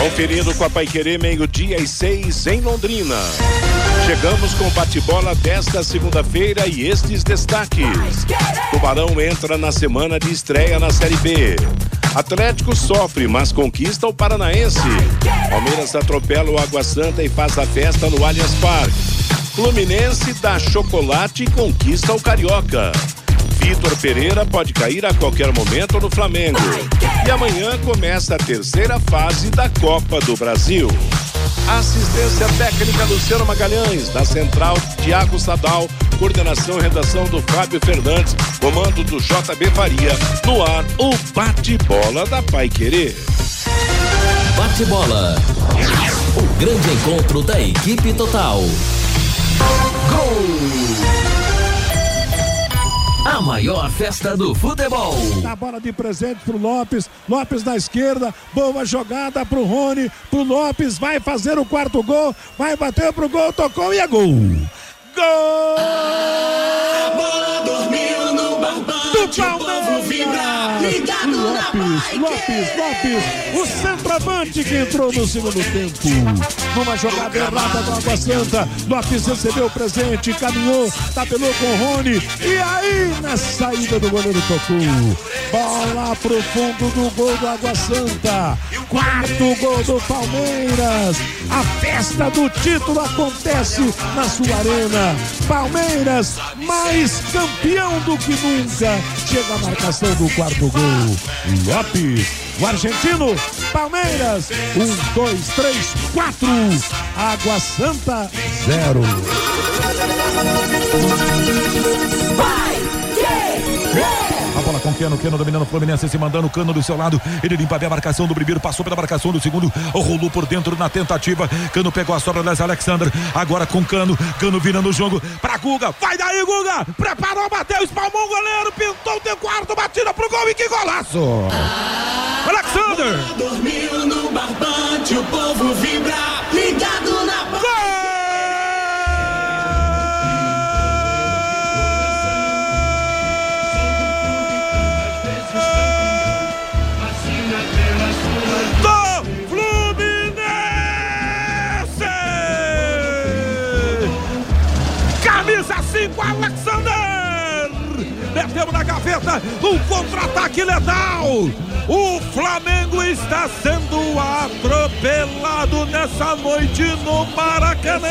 Conferindo com a Paiquerê, meio-dia e seis em Londrina. Chegamos com o bate-bola desta segunda-feira e estes destaques. Tubarão entra na semana de estreia na Série B. Atlético sofre, mas conquista o Paranaense. Palmeiras atropela o Água Santa e faz a festa no Allianz Parque. Fluminense dá chocolate e conquista o Carioca. Vitor Pereira pode cair a qualquer momento no Flamengo. E amanhã começa a terceira fase da Copa do Brasil. Assistência técnica Luciano Magalhães, da Central Tiago Sadal, coordenação e redação do Fábio Fernandes, comando do JB Faria, no ar o bate-bola da Pai Querer. Bate-bola. O grande encontro da equipe total. Gol! A maior festa do futebol. A bola de presente pro Lopes. Lopes na esquerda. Boa jogada pro Rony. Pro Lopes. Vai fazer o quarto gol. Vai bater pro gol. Tocou e é gol. Gol! A bola dormiu no barbante. O povo vibra. Ligado Lopes, Lopes, Lopes. O centroavante que entrou no segundo tempo. Numa jogada errada do Água Santa. Lopes recebeu o presente. Caminhou. Tabelou com o Rony. E aí, na saída do goleiro tocou. Bola pro fundo do gol do Água Santa. Quarto gol do Palmeiras. A festa do título acontece na sua arena. Palmeiras, mais campeão do que nunca. Chega a marcação do quarto gol. Lopes, o argentino. Palmeiras, um, dois, três, quatro. Água Santa, zero. A bola com Keno, Keno dominando o Fluminense, se mandando o cano do seu lado. Ele limpa bem a marcação do primeiro, passou pela marcação do segundo, rolou por dentro na tentativa. Cano pegou a sobra das Alexander. Agora com Cano, Cano virando o jogo pra Guga. Vai daí, Guga! Preparou, bateu, espalmou o goleiro, pintou de quarto, batida pro gol e que golaço! Alexander! Dormiu no barbante. O povo vibra. Ligado na do Metemos na gaveta um contra-ataque letal! O Flamengo está sendo atropelado nessa noite no Maracanã!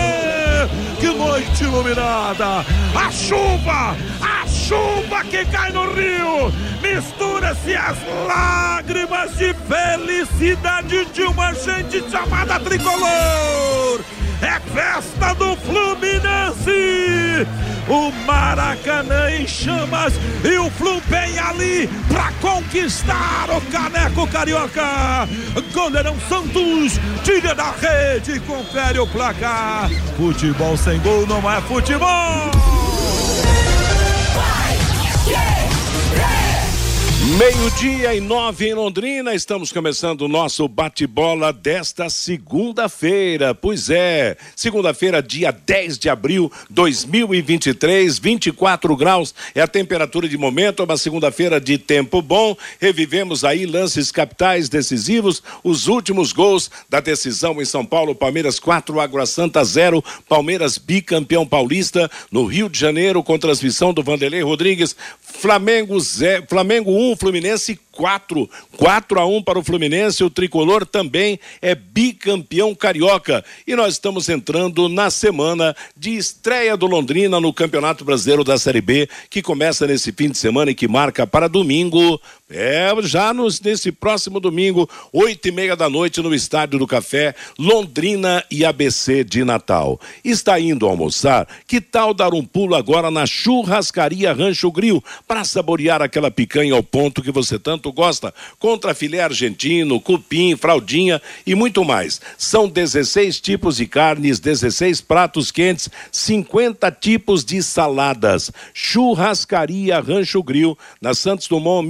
Que noite iluminada! A chuva! A chuva que cai no rio! Mistura-se as lágrimas de felicidade de uma gente chamada tricolor! É festa do Fluminense! O Maracanã em chamas e o Flu vem ali pra conquistar o caneco carioca. Goleirão Santos tira da rede confere o placar. Futebol sem gol não é futebol. Meio-dia e nove em Londrina, estamos começando o nosso bate-bola desta segunda-feira. Pois é, segunda-feira, dia 10 de abril de 2023, 24 graus é a temperatura de momento, é uma segunda-feira de tempo bom. Revivemos aí lances capitais decisivos, os últimos gols da decisão em São Paulo, Palmeiras 4, Água Santa 0, Palmeiras bicampeão paulista no Rio de Janeiro, com transmissão do Vanderlei Rodrigues, Flamengo 0, Flamengo 1, um, Fluminense 4. 4 a 1 para o Fluminense. O tricolor também é bicampeão carioca. E nós estamos entrando na semana de estreia do Londrina no Campeonato Brasileiro da Série B, que começa nesse fim de semana e que marca para domingo. É, já nos, nesse próximo domingo, oito e meia da noite, no Estádio do Café, Londrina e ABC de Natal. Está indo almoçar? Que tal dar um pulo agora na churrascaria Rancho Grill para saborear aquela picanha ao ponto que você tanto gosta, contra filé argentino, cupim, fraldinha e muito mais. São 16 tipos de carnes, 16 pratos quentes, 50 tipos de saladas. Churrascaria Rancho Grill, na Santos Dumont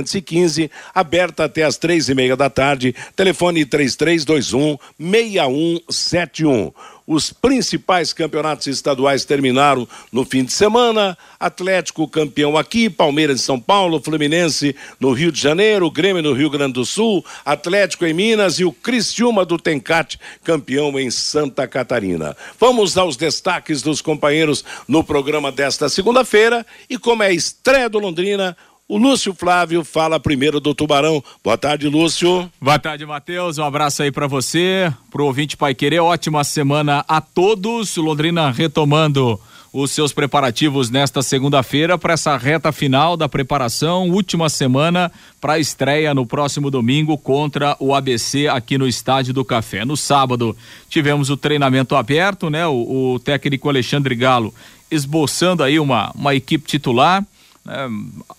1615, aberta até às três e meia da tarde. Telefone 3321 6171. Os principais campeonatos estaduais terminaram no fim de semana. Atlético campeão aqui, Palmeiras em São Paulo, Fluminense no Rio de Janeiro, Grêmio no Rio Grande do Sul, Atlético em Minas e o Cristiúma do Tencate campeão em Santa Catarina. Vamos aos destaques dos companheiros no programa desta segunda-feira e como é a estreia do Londrina, o Lúcio Flávio fala primeiro do Tubarão. Boa tarde, Lúcio. Boa tarde, Matheus. Um abraço aí para você, pro ouvinte Pai Querer. Ótima semana a todos. Londrina retomando os seus preparativos nesta segunda-feira para essa reta final da preparação, última semana para a estreia no próximo domingo contra o ABC aqui no Estádio do Café. No sábado tivemos o treinamento aberto, né? O, o técnico Alexandre Galo esboçando aí uma, uma equipe titular é,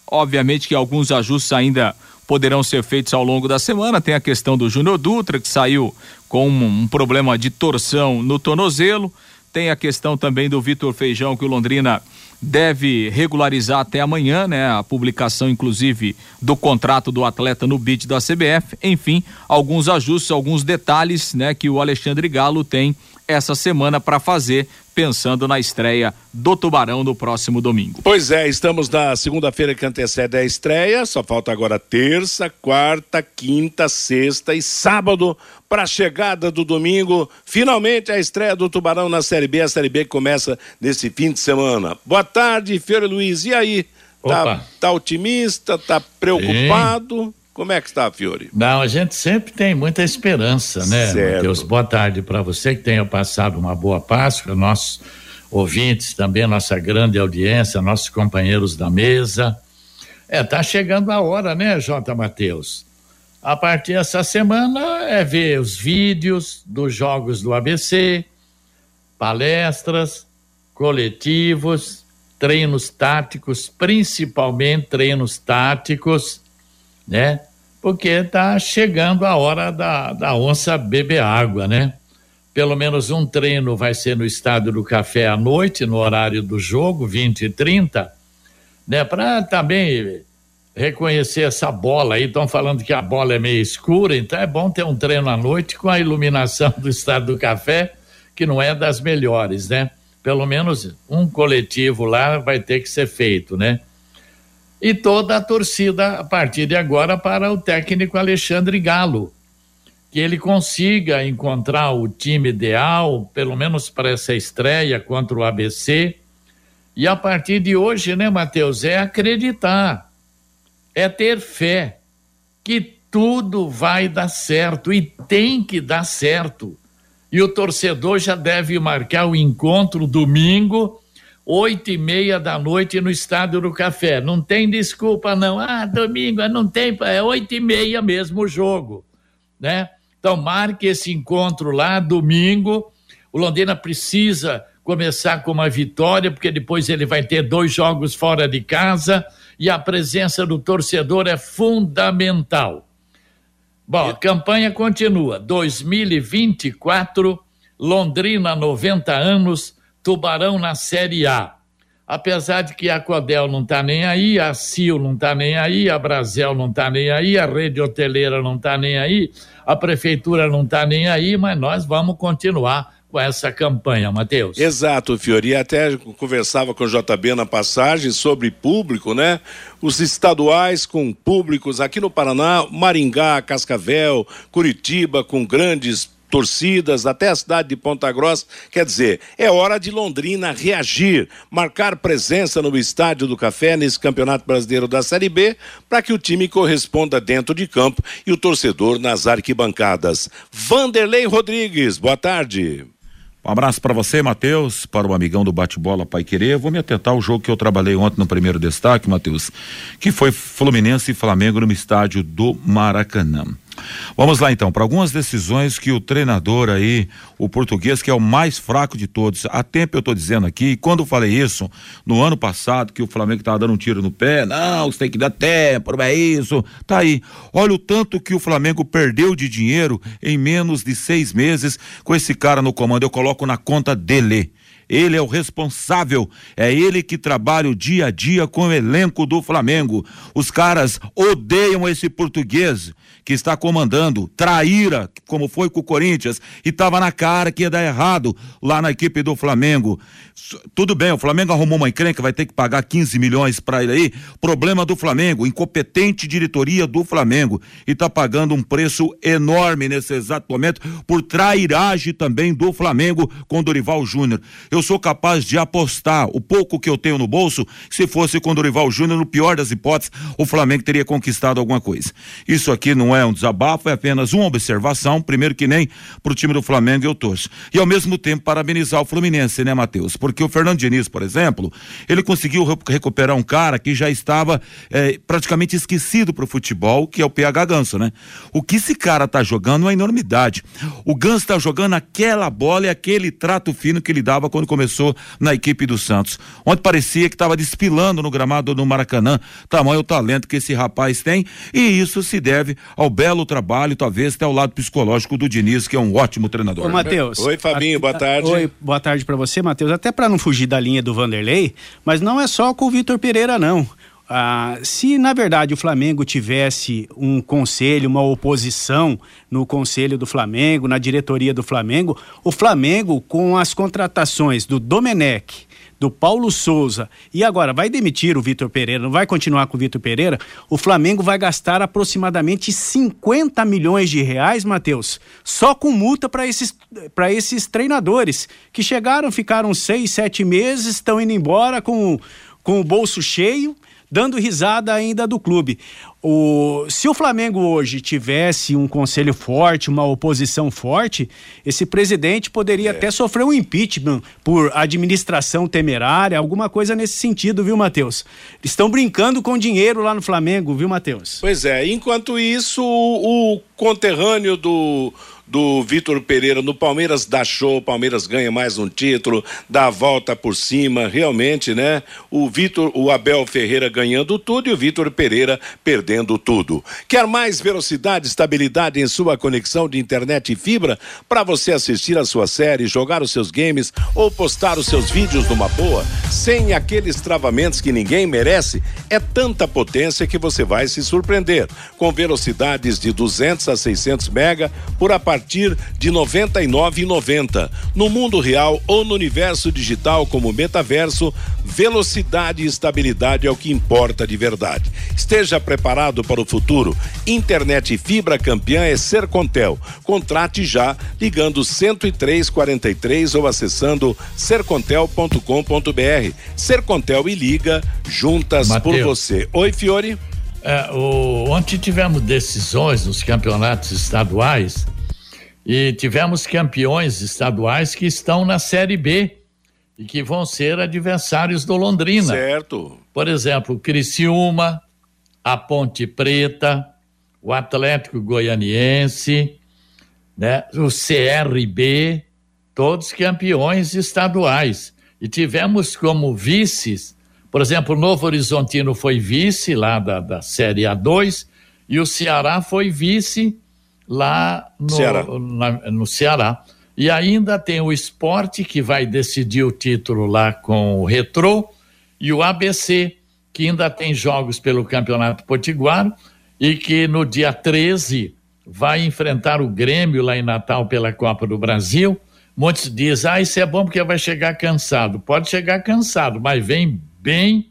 obviamente que alguns ajustes ainda poderão ser feitos ao longo da semana. Tem a questão do Júnior Dutra, que saiu com um, um, problema de torção no tornozelo. Tem a questão também do Vitor Feijão, que o Londrina deve regularizar até amanhã, né? A publicação, inclusive, do contrato do atleta no bid da CBF. Enfim, alguns ajustes, alguns detalhes, né? Que o Alexandre Galo tem essa semana para fazer, pensando na estreia do Tubarão no próximo domingo. Pois é, estamos na segunda-feira que antecede a estreia, só falta agora terça, quarta, quinta, sexta e sábado para a chegada do domingo. Finalmente a estreia do Tubarão na Série B, a Série B que começa nesse fim de semana. Boa tarde, Fiore Luiz. E aí? Tá, tá, otimista? Tá preocupado? Sim. Como é que está, Fiore? Não, a gente sempre tem muita esperança, né, Matheus? Boa tarde para você que tenha passado uma boa Páscoa, nossos ouvintes também, nossa grande audiência, nossos companheiros da mesa. É, tá chegando a hora, né, Jota Matheus? A partir dessa semana é ver os vídeos dos jogos do ABC, palestras, coletivos, treinos táticos, principalmente treinos táticos né? Porque está chegando a hora da, da onça beber água, né? Pelo menos um treino vai ser no Estádio do Café à noite, no horário do jogo, 20 e 30, né? Para também reconhecer essa bola aí. Estão falando que a bola é meio escura, então é bom ter um treino à noite com a iluminação do Estádio do Café, que não é das melhores, né? Pelo menos um coletivo lá vai ter que ser feito, né? E toda a torcida a partir de agora para o técnico Alexandre Galo. Que ele consiga encontrar o time ideal, pelo menos para essa estreia contra o ABC. E a partir de hoje, né, Matheus, é acreditar, é ter fé que tudo vai dar certo e tem que dar certo. E o torcedor já deve marcar o encontro domingo oito e meia da noite no Estádio do Café. Não tem desculpa, não. Ah, domingo, não tem, é oito e meia mesmo o jogo, né? Então, marque esse encontro lá, domingo. O Londrina precisa começar com uma vitória, porque depois ele vai ter dois jogos fora de casa e a presença do torcedor é fundamental. Bom, a campanha continua. 2024, Londrina, 90 anos Tubarão na Série A. Apesar de que a Codel não está nem aí, a Sil não está nem aí, a Brasel não está nem aí, a rede hoteleira não está nem aí, a prefeitura não está nem aí, mas nós vamos continuar com essa campanha, Matheus. Exato, Fiori. Até conversava com o JB na passagem sobre público, né? Os estaduais com públicos aqui no Paraná, Maringá, Cascavel, Curitiba, com grandes torcidas, até a cidade de Ponta Grossa. Quer dizer, é hora de Londrina reagir, marcar presença no Estádio do Café nesse Campeonato Brasileiro da Série B, para que o time corresponda dentro de campo e o torcedor nas arquibancadas. Vanderlei Rodrigues, boa tarde. Um abraço para você, Matheus, para o amigão do bate-bola Pai Querer. Vou me atentar ao jogo que eu trabalhei ontem no primeiro destaque, Matheus, que foi Fluminense e Flamengo no estádio do Maracanã. Vamos lá então, para algumas decisões que o treinador aí, o português, que é o mais fraco de todos, há tempo eu estou dizendo aqui, quando eu falei isso, no ano passado, que o Flamengo estava dando um tiro no pé, não, você tem que dar tempo, não é isso, tá aí. Olha o tanto que o Flamengo perdeu de dinheiro em menos de seis meses com esse cara no comando, eu coloco na conta dele. Ele é o responsável, é ele que trabalha o dia a dia com o elenco do Flamengo. Os caras odeiam esse português que está comandando, traíra, como foi com o Corinthians, e estava na cara que ia dar errado lá na equipe do Flamengo. Tudo bem, o Flamengo arrumou uma encrenca, vai ter que pagar 15 milhões para ele aí. Problema do Flamengo, incompetente diretoria do Flamengo. E está pagando um preço enorme nesse exato momento por trairagem também do Flamengo com Dorival Júnior. Eu sou capaz de apostar o pouco que eu tenho no bolso, se fosse com Dorival Júnior, no pior das hipóteses, o Flamengo teria conquistado alguma coisa. Isso aqui não é um desabafo, é apenas uma observação. Primeiro que nem para o time do Flamengo eu torço. E ao mesmo tempo parabenizar o Fluminense, né, Matheus? Porque o Fernando Diniz, por exemplo, ele conseguiu recuperar um cara que já estava eh, praticamente esquecido para o futebol, que é o PH Ganso, né? O que esse cara tá jogando é uma enormidade. O Ganso tá jogando aquela bola e aquele trato fino que ele dava quando começou na equipe do Santos. Onde parecia que estava despilando no gramado do Maracanã, tamanho o talento que esse rapaz tem, e isso se deve ao belo trabalho, talvez até ao lado psicológico do Diniz, que é um ótimo treinador. Ô, Matheus. Oi, Fabinho, boa tarde. Oi, boa tarde para você, Matheus. Até para não fugir da linha do Vanderlei, mas não é só com o Vitor Pereira, não. Ah, se na verdade o Flamengo tivesse um conselho, uma oposição no conselho do Flamengo, na diretoria do Flamengo, o Flamengo com as contratações do Domenech, do Paulo Souza. E agora vai demitir o Vitor Pereira, não vai continuar com o Vitor Pereira, o Flamengo vai gastar aproximadamente 50 milhões de reais, Matheus, só com multa para esses, esses treinadores que chegaram, ficaram seis, sete meses, estão indo embora com, com o bolso cheio dando risada ainda do clube. O, se o Flamengo hoje tivesse um conselho forte, uma oposição forte, esse presidente poderia é. até sofrer um impeachment por administração temerária, alguma coisa nesse sentido, viu, Matheus? Estão brincando com dinheiro lá no Flamengo, viu, Matheus? Pois é, enquanto isso, o conterrâneo do do Vitor Pereira no Palmeiras dá show, Palmeiras ganha mais um título, dá a volta por cima, realmente, né? O Vitor, o Abel Ferreira ganhando tudo e o Vitor Pereira perdendo tudo. Quer mais velocidade, estabilidade em sua conexão de internet e fibra para você assistir a sua série, jogar os seus games ou postar os seus vídeos numa boa, sem aqueles travamentos que ninguém merece? É tanta potência que você vai se surpreender. Com velocidades de 200 a 600 mega por a partir de R$ 99,90. No mundo real ou no universo digital como metaverso, velocidade e estabilidade é o que importa de verdade. Esteja preparado para o futuro. Internet fibra campeã é Sercontel. Contrate já ligando 10343 ou acessando sercontel.com.br. Sercontel e liga juntas Mateus. por você. Oi, Fiore. É, o, ontem tivemos decisões nos campeonatos estaduais e tivemos campeões estaduais que estão na Série B e que vão ser adversários do Londrina. Certo. Por exemplo, Criciúma, a Ponte Preta, o Atlético Goianiense, né? o CRB, todos campeões estaduais. E tivemos como vices, por exemplo, o Novo Horizontino foi vice lá da, da Série A2 e o Ceará foi vice lá no Ceará. Na, no Ceará. E ainda tem o esporte que vai decidir o título lá com o Retrô e o ABC, que ainda tem jogos pelo Campeonato Potiguar e que no dia 13 vai enfrentar o Grêmio lá em Natal pela Copa do Brasil. Muitos dizem, ah, isso é bom porque vai chegar cansado. Pode chegar cansado, mas vem bem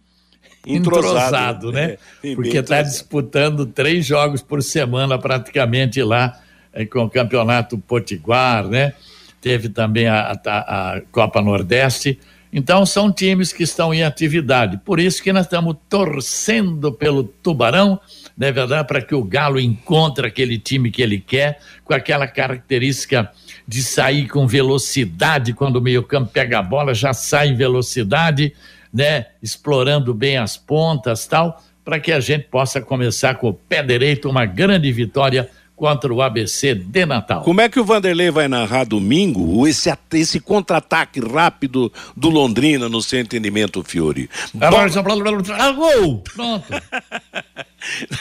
entrosado, entrosado né? É, Porque está disputando três jogos por semana praticamente lá é, com o Campeonato Potiguar, né? Teve também a, a, a, Copa Nordeste. Então são times que estão em atividade. Por isso que nós estamos torcendo pelo Tubarão, não é verdade? Para que o Galo encontre aquele time que ele quer, com aquela característica de sair com velocidade quando o meio-campo pega a bola, já sai em velocidade né, explorando bem as pontas tal, para que a gente possa começar com o pé direito uma grande vitória contra o ABC de Natal. Como é que o Vanderlei vai narrar domingo esse, esse contra-ataque rápido do Londrina no seu entendimento, Fiore? Ah, gol! Pronto.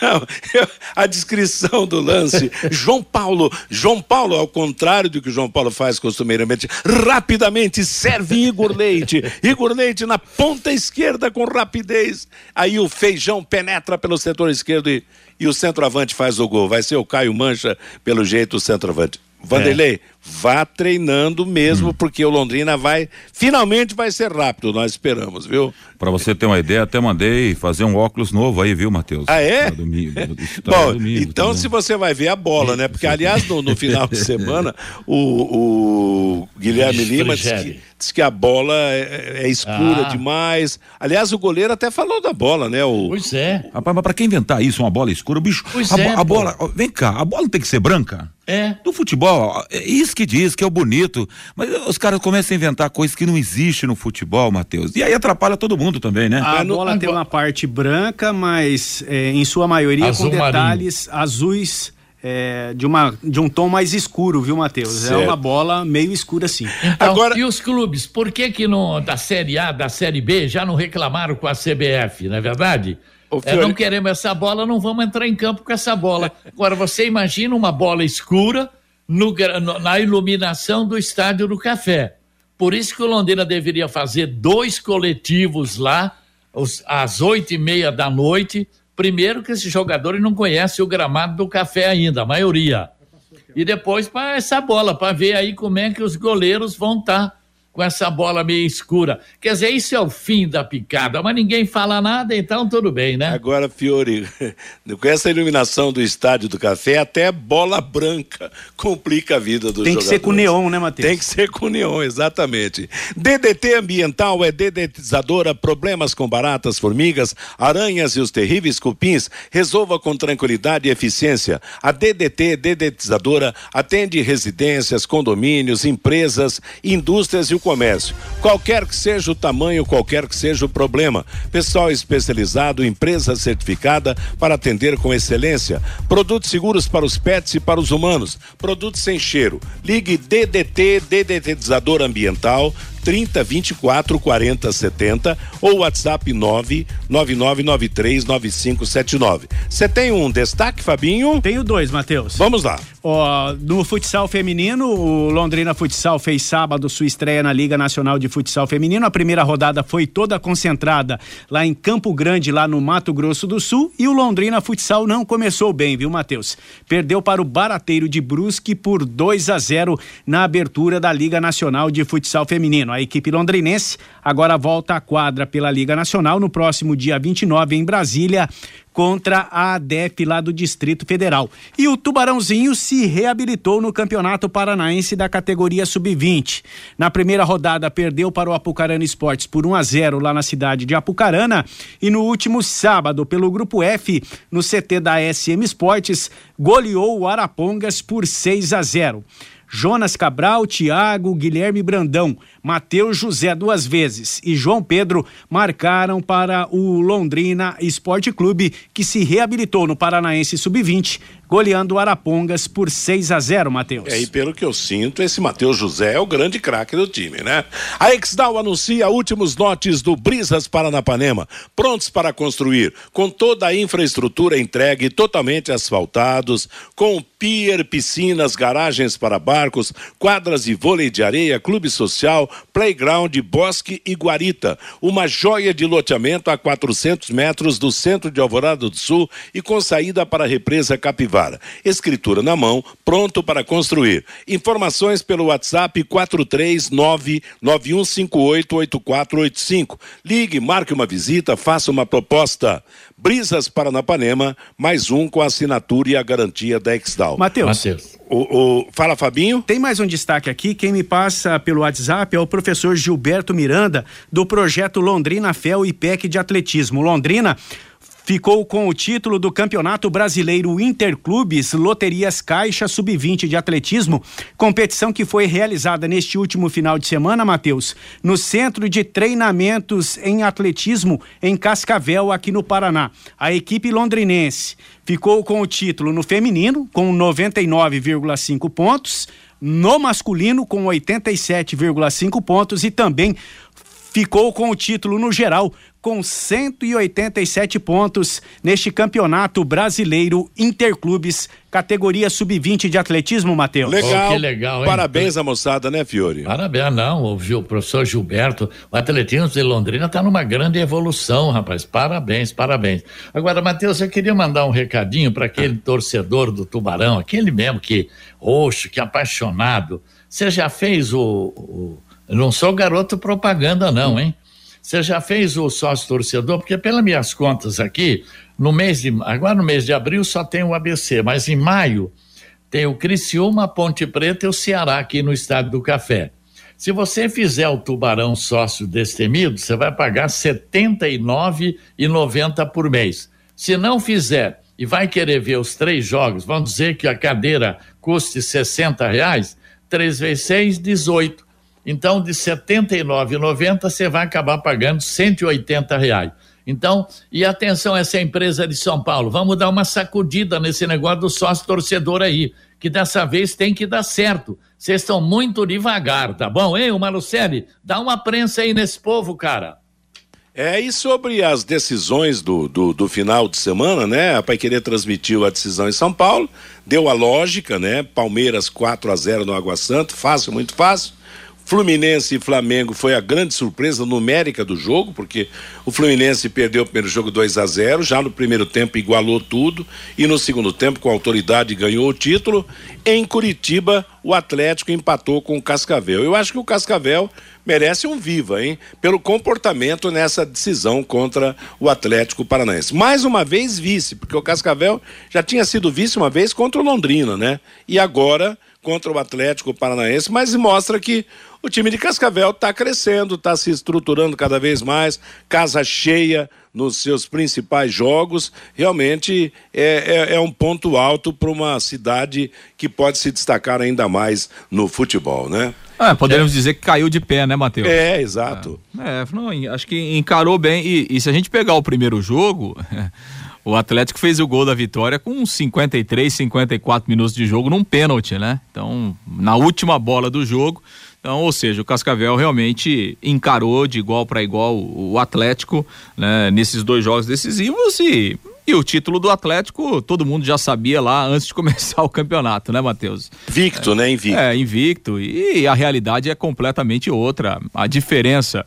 Não, eu, a descrição do lance, João Paulo, João Paulo, ao contrário do que o João Paulo faz costumeiramente, rapidamente serve Igor Leite, Igor Leite na ponta esquerda com rapidez, aí o Feijão penetra pelo setor esquerdo e, e o centroavante faz o gol, vai ser o Caio Mancha, pelo jeito, o centroavante. Vanderlei, é. Vá treinando mesmo, hum. porque o Londrina vai, finalmente vai ser rápido, nós esperamos, viu? Para você ter uma ideia, até mandei fazer um óculos novo aí, viu, Matheus? Ah, é? Domingo, Bom, domingo, então também. se você vai ver a bola, né? Porque, aliás, no, no final de semana, o, o Guilherme Lima disse que, disse que, a bola é, é escura ah. demais. Aliás, o goleiro até falou da bola, né? O, pois é. Rapaz, mas pra quem inventar isso, uma bola escura, bicho, pois a, é, a bola, vem cá, a bola tem que ser branca? É. Do futebol, é isso que diz, que é o bonito. Mas os caras começam a inventar coisas que não existem no futebol, Matheus. E aí atrapalha todo mundo mundo também, né? A bola tem uma parte branca, mas é, em sua maioria Azul com detalhes marinho. azuis. É, de, uma, de um tom mais escuro, viu, Matheus? É uma bola meio escura assim. Então, Agora... E os clubes, por que que no, da Série A, da Série B, já não reclamaram com a CBF, não é verdade? É, não queremos essa bola, não vamos entrar em campo com essa bola. Agora, você imagina uma bola escura no, na iluminação do Estádio do Café. Por isso que o Londrina deveria fazer dois coletivos lá, às oito e meia da noite. Primeiro que esses jogadores não conhecem o gramado do café ainda, a maioria. E depois para essa bola, para ver aí como é que os goleiros vão estar. Tá com essa bola meio escura. Quer dizer, isso é o fim da picada, mas ninguém fala nada, então tudo bem, né? Agora, Fiore, com essa iluminação do estádio do café, até bola branca complica a vida do Tem que ser com neon, né, Matheus? Tem que ser com neon, exatamente. DDT Ambiental é dedetizadora, problemas com baratas, formigas, aranhas e os terríveis cupins, resolva com tranquilidade e eficiência. A DDT dedetizadora atende residências, condomínios, empresas, indústrias e o comércio. Qualquer que seja o tamanho, qualquer que seja o problema. Pessoal especializado, empresa certificada para atender com excelência. Produtos seguros para os pets e para os humanos. Produtos sem cheiro. Ligue DDT, dedetizador ambiental 30 24 40 70 ou WhatsApp 99993 9579. Você tem um destaque, Fabinho? Tenho dois, Matheus. Vamos lá. Ó, no futsal feminino, o Londrina Futsal fez sábado sua estreia na Liga Nacional de Futsal Feminino. A primeira rodada foi toda concentrada lá em Campo Grande, lá no Mato Grosso do Sul. E o Londrina Futsal não começou bem, viu, Matheus? Perdeu para o Barateiro de Brusque por 2 a 0 na abertura da Liga Nacional de Futsal Feminino. A equipe londrinense agora volta à quadra pela Liga Nacional no próximo dia 29 em Brasília contra a ADEF lá do Distrito Federal. E o Tubarãozinho se reabilitou no Campeonato Paranaense da categoria Sub-20. Na primeira rodada perdeu para o Apucarana Esportes por 1 a 0 lá na cidade de Apucarana e no último sábado pelo grupo F no CT da SM Esportes goleou o Arapongas por 6 a 0. Jonas Cabral, Thiago, Guilherme Brandão, Matheus José duas vezes e João Pedro marcaram para o Londrina Esporte Clube, que se reabilitou no Paranaense Sub-20, goleando o Arapongas por 6 a 0, Matheus. É, e pelo que eu sinto, esse Matheus José é o grande craque do time, né? A Exdal anuncia últimos lotes do Brisas Paranapanema, prontos para construir, com toda a infraestrutura entregue, totalmente asfaltados, com pier, piscinas, garagens para barcos, quadras de vôlei de areia, clube social, playground, bosque e guarita. Uma joia de loteamento a 400 metros do centro de Alvorada do Sul e com saída para a represa Capivara. Escritura na mão, pronto para construir. Informações pelo WhatsApp 43991588485. Ligue, marque uma visita, faça uma proposta. Brisas Paranapanema, mais um com a assinatura e a garantia da Exdal. Matheus. O, o, fala, Fabinho. Tem mais um destaque aqui. Quem me passa pelo WhatsApp é o professor Gilberto Miranda, do projeto Londrina Fel e PEC de Atletismo. Londrina ficou com o título do Campeonato Brasileiro Interclubes Loterias Caixa Sub-20 de Atletismo, competição que foi realizada neste último final de semana, Matheus, no Centro de Treinamentos em Atletismo em Cascavel, aqui no Paraná. A equipe londrinense ficou com o título no feminino, com 99,5 pontos, no masculino, com 87,5 pontos e também ficou com o título no geral com 187 pontos neste campeonato brasileiro Interclubes, categoria sub-20 de atletismo, Matheus. Legal, oh, que legal, hein? Parabéns à moçada, né, Fiore? Parabéns, não, o, o professor Gilberto, o atletismo de Londrina está numa grande evolução, rapaz. Parabéns, parabéns. Agora, Matheus, eu queria mandar um recadinho para aquele torcedor do Tubarão, aquele mesmo que, roxo, que apaixonado. Você já fez o, o não sou garoto propaganda, não, hein? Você já fez o sócio torcedor? Porque pelas minhas contas aqui, no mês de agora no mês de abril só tem o ABC, mas em maio tem o Criciúma, Ponte Preta e o Ceará aqui no Estádio do Café. Se você fizer o Tubarão sócio destemido, você vai pagar R$ 79,90 por mês. Se não fizer e vai querer ver os três jogos, vamos dizer que a cadeira custe 60 reais, 3 vezes 6, 18. Então, de R$ 79,90 você vai acabar pagando 180 reais. Então, e atenção essa empresa de São Paulo, vamos dar uma sacudida nesse negócio do sócio torcedor aí, que dessa vez tem que dar certo. Vocês estão muito devagar, tá bom? Hein, o Malucelli? Dá uma prensa aí nesse povo, cara. É, e sobre as decisões do, do, do, final de semana, né? A Paiquerê transmitiu a decisão em São Paulo, deu a lógica, né? Palmeiras 4 a 0 no Água Santa, fácil, muito fácil. Fluminense e Flamengo foi a grande surpresa numérica do jogo, porque o Fluminense perdeu o primeiro jogo 2 a 0, já no primeiro tempo igualou tudo e no segundo tempo com autoridade ganhou o título. Em Curitiba, o Atlético empatou com o Cascavel. Eu acho que o Cascavel merece um viva, hein? Pelo comportamento nessa decisão contra o Atlético Paranaense. Mais uma vez vice, porque o Cascavel já tinha sido vice uma vez contra o Londrina, né? E agora contra o Atlético Paranaense, mas mostra que o time de Cascavel está crescendo, está se estruturando cada vez mais, casa cheia nos seus principais jogos. Realmente é, é, é um ponto alto para uma cidade que pode se destacar ainda mais no futebol, né? É, podemos é. dizer que caiu de pé, né, Matheus? É, exato. É, é não, acho que encarou bem. E, e se a gente pegar o primeiro jogo. O Atlético fez o gol da vitória com 53, 54 minutos de jogo num pênalti, né? Então, na última bola do jogo, então, ou seja, o Cascavel realmente encarou de igual para igual o Atlético né, nesses dois jogos decisivos e, e o título do Atlético todo mundo já sabia lá antes de começar o campeonato, né, Matheus? Invicto, é, né? Invicto. É, invicto. E a realidade é completamente outra. A diferença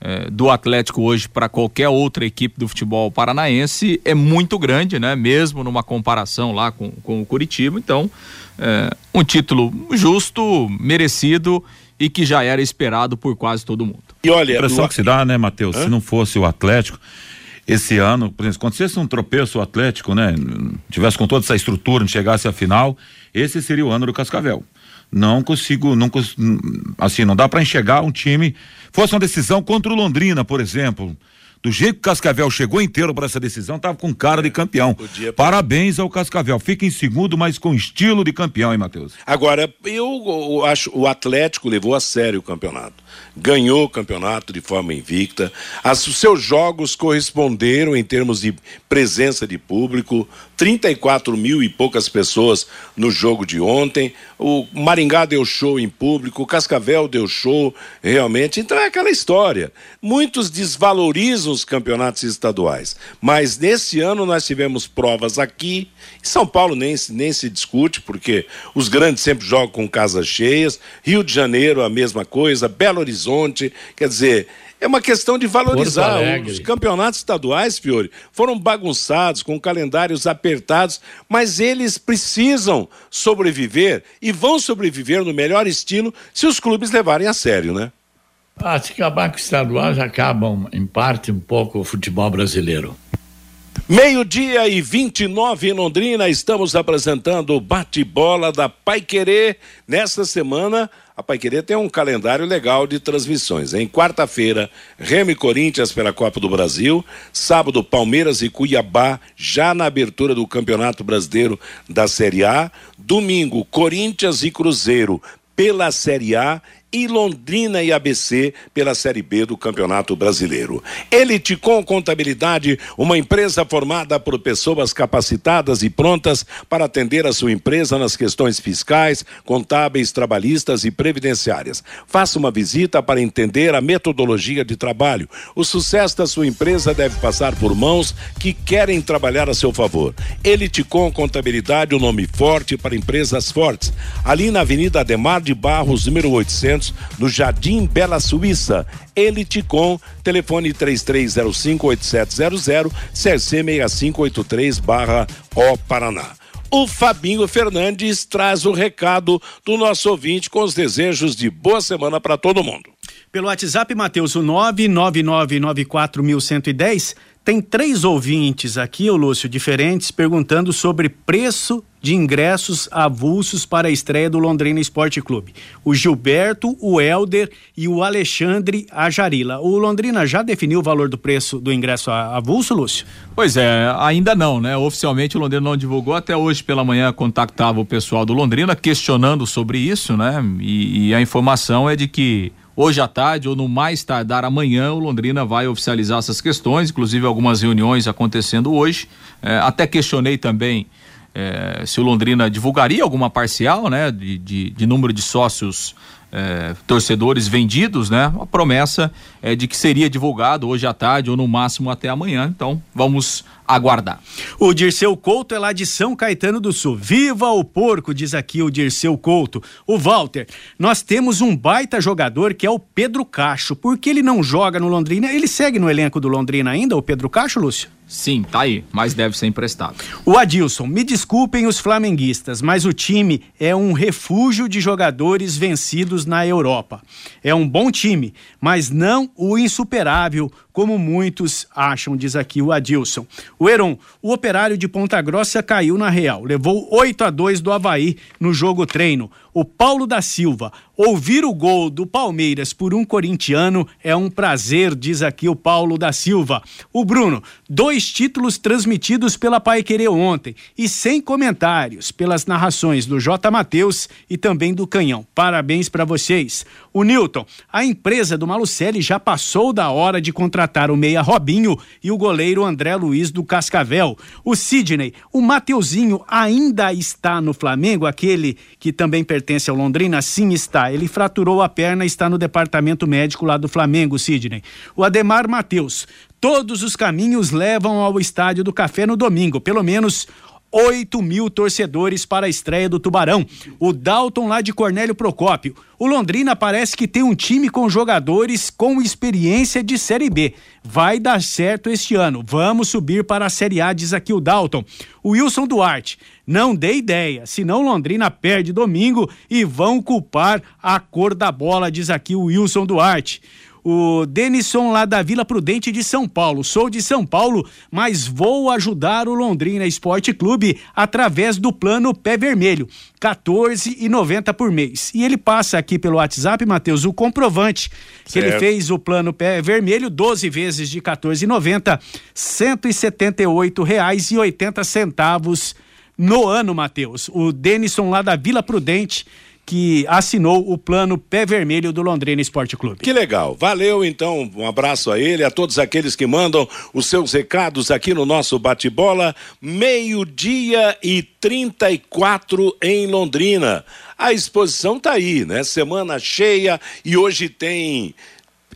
é, do Atlético hoje para qualquer outra equipe do futebol paranaense é muito grande, né? Mesmo numa comparação lá com, com o Curitiba. Então, é, um título justo, merecido e que já era esperado por quase todo mundo. E olha, a impressão do... que se dá, né, Matheus? Se não fosse o Atlético, esse ano, por exemplo, acontecesse um tropeço o Atlético, né, tivesse com toda essa estrutura, não chegasse à final, esse seria o ano do Cascavel. Não consigo, não assim, não dá para enxergar um time. Fosse uma decisão contra o Londrina, por exemplo do jeito que o Cascavel chegou inteiro para essa decisão, tava com cara de campeão. Podia... Parabéns ao Cascavel. Fica em segundo, mas com estilo de campeão, hein, Matheus? Agora, eu, eu acho o Atlético levou a sério o campeonato ganhou o campeonato de forma invicta. Os seus jogos corresponderam em termos de presença de público, 34 mil e poucas pessoas no jogo de ontem. O Maringá deu show em público, o Cascavel deu show realmente. Então é aquela história. Muitos desvalorizam os campeonatos estaduais, mas nesse ano nós tivemos provas aqui. Em São Paulo nem, nem se discute, porque os grandes sempre jogam com casas cheias. Rio de Janeiro, a mesma coisa. Belo Horizonte. Quer dizer, é uma questão de valorizar. Os campeonatos estaduais, Fiore, foram bagunçados, com calendários apertados, mas eles precisam sobreviver e vão sobreviver no melhor estilo se os clubes levarem a sério, né? Ah, se acabar com o estadual, já acabam, em parte, um pouco o futebol brasileiro. Meio-dia e 29 em Londrina, estamos apresentando o bate-bola da Pai Querer. Nesta semana, a Paiquerê tem um calendário legal de transmissões. Em quarta-feira, Remy Corinthians pela Copa do Brasil. Sábado, Palmeiras e Cuiabá, já na abertura do Campeonato Brasileiro da Série A. Domingo, Corinthians e Cruzeiro pela Série A e Londrina e ABC pela Série B do Campeonato Brasileiro. Elite com Contabilidade, uma empresa formada por pessoas capacitadas e prontas para atender a sua empresa nas questões fiscais, contábeis, trabalhistas e previdenciárias. Faça uma visita para entender a metodologia de trabalho. O sucesso da sua empresa deve passar por mãos que querem trabalhar a seu favor. Elite com Contabilidade, o um nome forte para empresas fortes. Ali na Avenida Ademar de Barros, número 800 no Jardim Bela Suíça. Elite com telefone 33058700 CRC 6583 barra O Paraná. O Fabinho Fernandes traz o recado do nosso ouvinte com os desejos de boa semana para todo mundo. Pelo WhatsApp, Matheus, o 99994110 tem três ouvintes aqui, o Lúcio, diferentes, perguntando sobre preço de ingressos avulsos para a estreia do Londrina Esporte Clube. O Gilberto, o Elder e o Alexandre Ajarila. O Londrina já definiu o valor do preço do ingresso avulso, Lúcio? Pois é, ainda não, né? Oficialmente o Londrina não divulgou. Até hoje pela manhã contactava o pessoal do Londrina questionando sobre isso, né? e, e a informação é de que Hoje à tarde ou no mais tardar amanhã, o Londrina vai oficializar essas questões, inclusive algumas reuniões acontecendo hoje. É, até questionei também é, se o Londrina divulgaria alguma parcial, né, de, de, de número de sócios é, torcedores vendidos, né? A promessa é de que seria divulgado hoje à tarde ou no máximo até amanhã. Então, vamos aguardar. O Dirceu Couto é lá de São Caetano do Sul. Viva o porco, diz aqui o Dirceu Couto. O Walter, nós temos um baita jogador que é o Pedro Cacho. Por que ele não joga no Londrina? Ele segue no elenco do Londrina ainda, o Pedro Cacho, Lúcio? Sim, tá aí, mas deve ser emprestado. O Adilson, me desculpem os flamenguistas, mas o time é um refúgio de jogadores vencidos na Europa. É um bom time, mas não o insuperável, como muitos acham, diz aqui o Adilson. O Heron, o operário de Ponta Grossa caiu na Real, levou 8 a 2 do Havaí no jogo treino. O Paulo da Silva, ouvir o gol do Palmeiras por um corintiano é um prazer, diz aqui o Paulo da Silva. O Bruno, dois títulos transmitidos pela Pai Querer ontem e sem comentários pelas narrações do J. Matheus e também do Canhão. Parabéns para vocês. O Newton, a empresa do Malucelli já passou da hora de contratar o meia Robinho e o goleiro André Luiz do Cascavel. O Sidney, o Mateuzinho ainda está no Flamengo, aquele que também pertence ao Londrina? Sim, está. Ele fraturou a perna e está no departamento médico lá do Flamengo, Sidney. O Ademar Matheus. Todos os caminhos levam ao Estádio do Café no domingo. Pelo menos 8 mil torcedores para a estreia do Tubarão. O Dalton lá de Cornélio Procópio. O Londrina parece que tem um time com jogadores com experiência de Série B. Vai dar certo este ano. Vamos subir para a Série A, diz aqui o Dalton. O Wilson Duarte. Não dê ideia, senão Londrina perde domingo e vão culpar a cor da bola, diz aqui o Wilson Duarte o Denison lá da Vila Prudente de São Paulo. Sou de São Paulo, mas vou ajudar o Londrina Esporte Clube através do plano Pé Vermelho, 14,90 por mês. E ele passa aqui pelo WhatsApp, Matheus, o comprovante que certo. ele fez o plano Pé Vermelho 12 vezes de 14,90, R$ 178,80 no ano, Matheus. O Denison lá da Vila Prudente que assinou o plano Pé Vermelho do Londrina Esporte Clube. Que legal. Valeu, então. Um abraço a ele, a todos aqueles que mandam os seus recados aqui no nosso bate-bola. Meio-dia e 34 em Londrina. A exposição tá aí, né? Semana cheia e hoje tem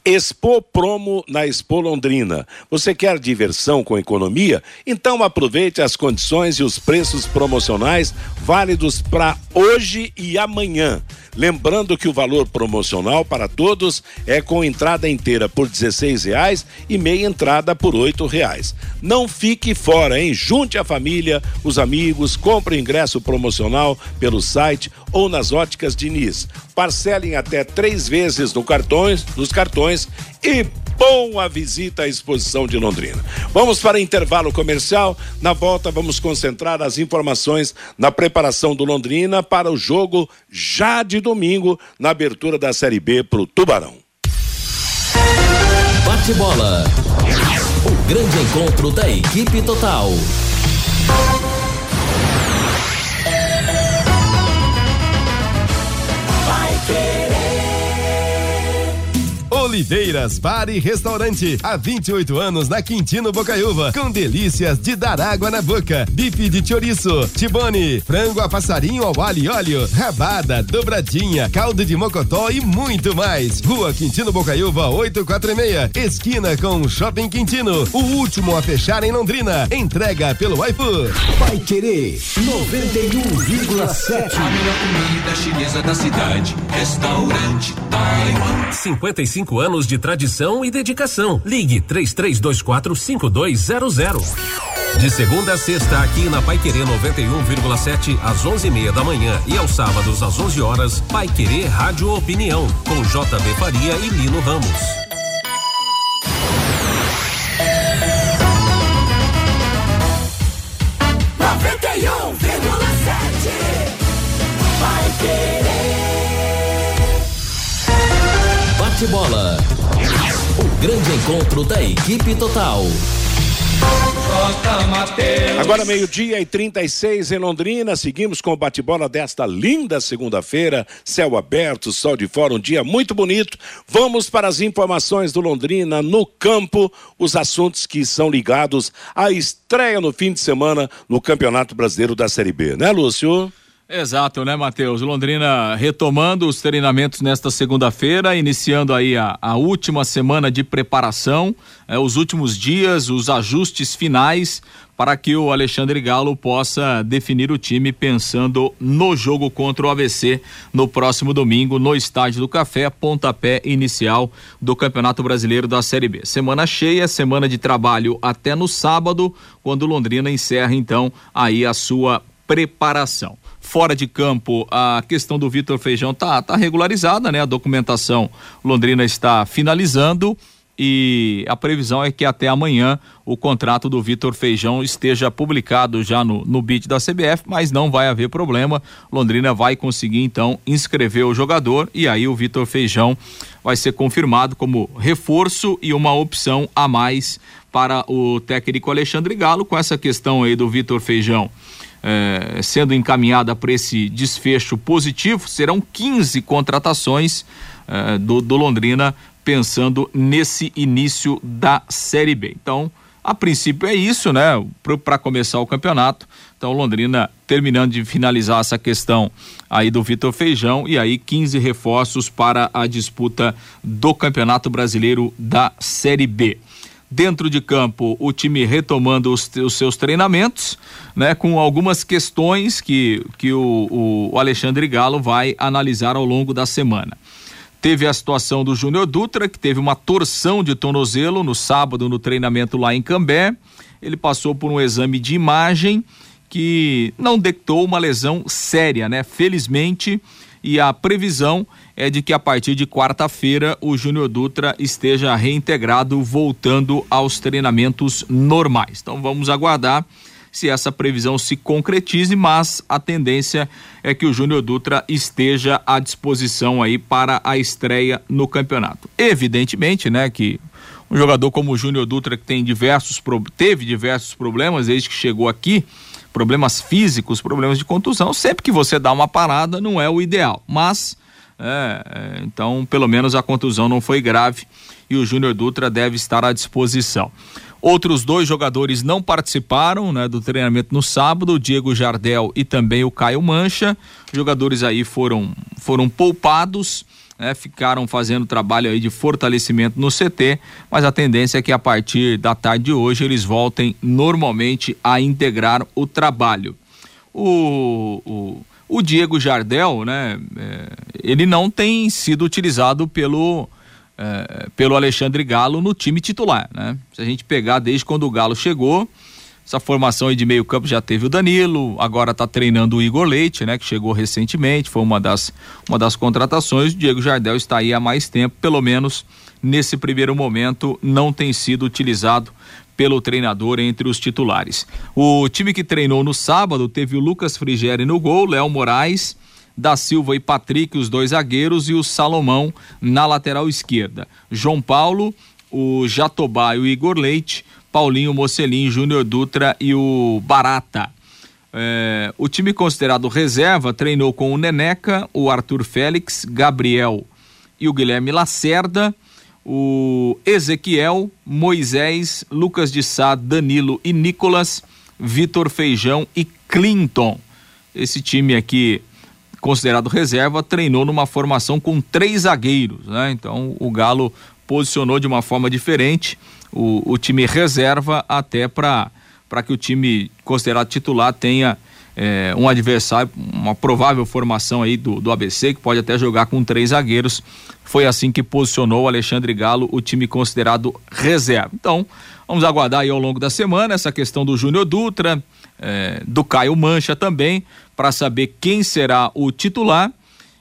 Expo Promo na Expo Londrina. Você quer diversão com economia? Então aproveite as condições e os preços promocionais válidos para hoje e amanhã. Lembrando que o valor promocional para todos é com entrada inteira por R$ reais e meia entrada por R$ reais. Não fique fora, hein? Junte a família, os amigos, compre ingresso promocional pelo site ou nas óticas Diniz. Parcelem até três vezes no cartões, nos cartões e boa visita à exposição de Londrina. Vamos para intervalo comercial. Na volta, vamos concentrar as informações na preparação do Londrina para o jogo já de domingo, na abertura da Série B para o Tubarão. Bate bola. O grande encontro da equipe total. Oliveiras Bar e Restaurante. Há 28 anos na Quintino Bocaiúva. Com delícias de dar água na boca. Bife de chouriço, tibone, frango a passarinho ao alho e óleo, rabada, dobradinha, caldo de mocotó e muito mais. Rua Quintino Bocaiúva 846. Esquina com Shopping Quintino. O último a fechar em Londrina. Entrega pelo iFood. Vai querer 91,7. A melhor comida chinesa da cidade. Restaurante Taiwan. 55 anos de tradição e dedicação. Ligue 3324 5200. De segunda a sexta, aqui na Pai Querer 91,7 às 11:30 da manhã e aos sábados às 11 horas, Pai Querer Rádio Opinião com JB Faria e Lino Ramos. Bate bola. O grande encontro da equipe total. Agora meio-dia e 36 em Londrina, seguimos com o bate-bola desta linda segunda-feira, céu aberto, sol de fora, um dia muito bonito. Vamos para as informações do Londrina no campo, os assuntos que são ligados à estreia no fim de semana no Campeonato Brasileiro da Série B, né, Lúcio? Exato, né, Matheus? Londrina retomando os treinamentos nesta segunda-feira, iniciando aí a, a, última semana de preparação, eh, os últimos dias, os ajustes finais para que o Alexandre Galo possa definir o time pensando no jogo contra o ABC no próximo domingo no Estádio do Café, pontapé inicial do Campeonato Brasileiro da Série B. Semana cheia, semana de trabalho até no sábado, quando Londrina encerra então aí a sua preparação fora de campo, a questão do Vitor Feijão tá, tá regularizada, né? A documentação Londrina está finalizando e a previsão é que até amanhã o contrato do Vitor Feijão esteja publicado já no, no BIT da CBF, mas não vai haver problema. Londrina vai conseguir então inscrever o jogador e aí o Vitor Feijão vai ser confirmado como reforço e uma opção a mais para o técnico Alexandre Galo com essa questão aí do Vitor Feijão é, sendo encaminhada para esse desfecho positivo, serão 15 contratações é, do, do Londrina pensando nesse início da Série B. Então, a princípio é isso, né? Para começar o campeonato. Então, Londrina terminando de finalizar essa questão aí do Vitor Feijão e aí 15 reforços para a disputa do Campeonato Brasileiro da Série B. Dentro de campo, o time retomando os, os seus treinamentos, né, com algumas questões que, que o, o Alexandre Galo vai analisar ao longo da semana. Teve a situação do Júnior Dutra, que teve uma torção de tornozelo no sábado no treinamento lá em Cambé. Ele passou por um exame de imagem que não detectou uma lesão séria, né? Felizmente, e a previsão é de que a partir de quarta-feira o Júnior Dutra esteja reintegrado, voltando aos treinamentos normais. Então vamos aguardar se essa previsão se concretize, mas a tendência é que o Júnior Dutra esteja à disposição aí para a estreia no campeonato. Evidentemente, né, que um jogador como o Júnior Dutra que tem diversos teve diversos problemas desde que chegou aqui, problemas físicos, problemas de contusão, sempre que você dá uma parada não é o ideal, mas é, é, então pelo menos a contusão não foi grave e o Júnior Dutra deve estar à disposição. Outros dois jogadores não participaram né, do treinamento no sábado, o Diego Jardel e também o Caio Mancha. Jogadores aí foram, foram poupados né, ficaram fazendo trabalho aí de fortalecimento no CT, mas a tendência é que a partir da tarde de hoje eles voltem normalmente a integrar o trabalho. O, o, o Diego Jardel, né, é, ele não tem sido utilizado pelo, é, pelo Alexandre Galo no time titular, né? Se a gente pegar desde quando o Galo chegou, essa formação aí de meio campo já teve o Danilo, agora está treinando o Igor Leite, né? Que chegou recentemente, foi uma das, uma das contratações. O Diego Jardel está aí há mais tempo, pelo menos nesse primeiro momento não tem sido utilizado pelo treinador entre os titulares. O time que treinou no sábado teve o Lucas Frigeri no gol, Léo Moraes, da Silva e Patrick, os dois zagueiros, e o Salomão na lateral esquerda. João Paulo, o Jatobá e o Igor Leite, Paulinho Mocelin, Júnior Dutra e o Barata. É, o time considerado reserva treinou com o Neneca, o Arthur Félix, Gabriel e o Guilherme Lacerda, o Ezequiel, Moisés, Lucas de Sá, Danilo e Nicolas, Vitor Feijão e Clinton. Esse time aqui considerado reserva treinou numa formação com três zagueiros, né? Então o Galo posicionou de uma forma diferente o, o time reserva até para para que o time considerado titular tenha é, um adversário, uma provável formação aí do, do ABC, que pode até jogar com três zagueiros. Foi assim que posicionou o Alexandre Galo, o time considerado reserva. Então, vamos aguardar aí ao longo da semana essa questão do Júnior Dutra, é, do Caio Mancha também, para saber quem será o titular.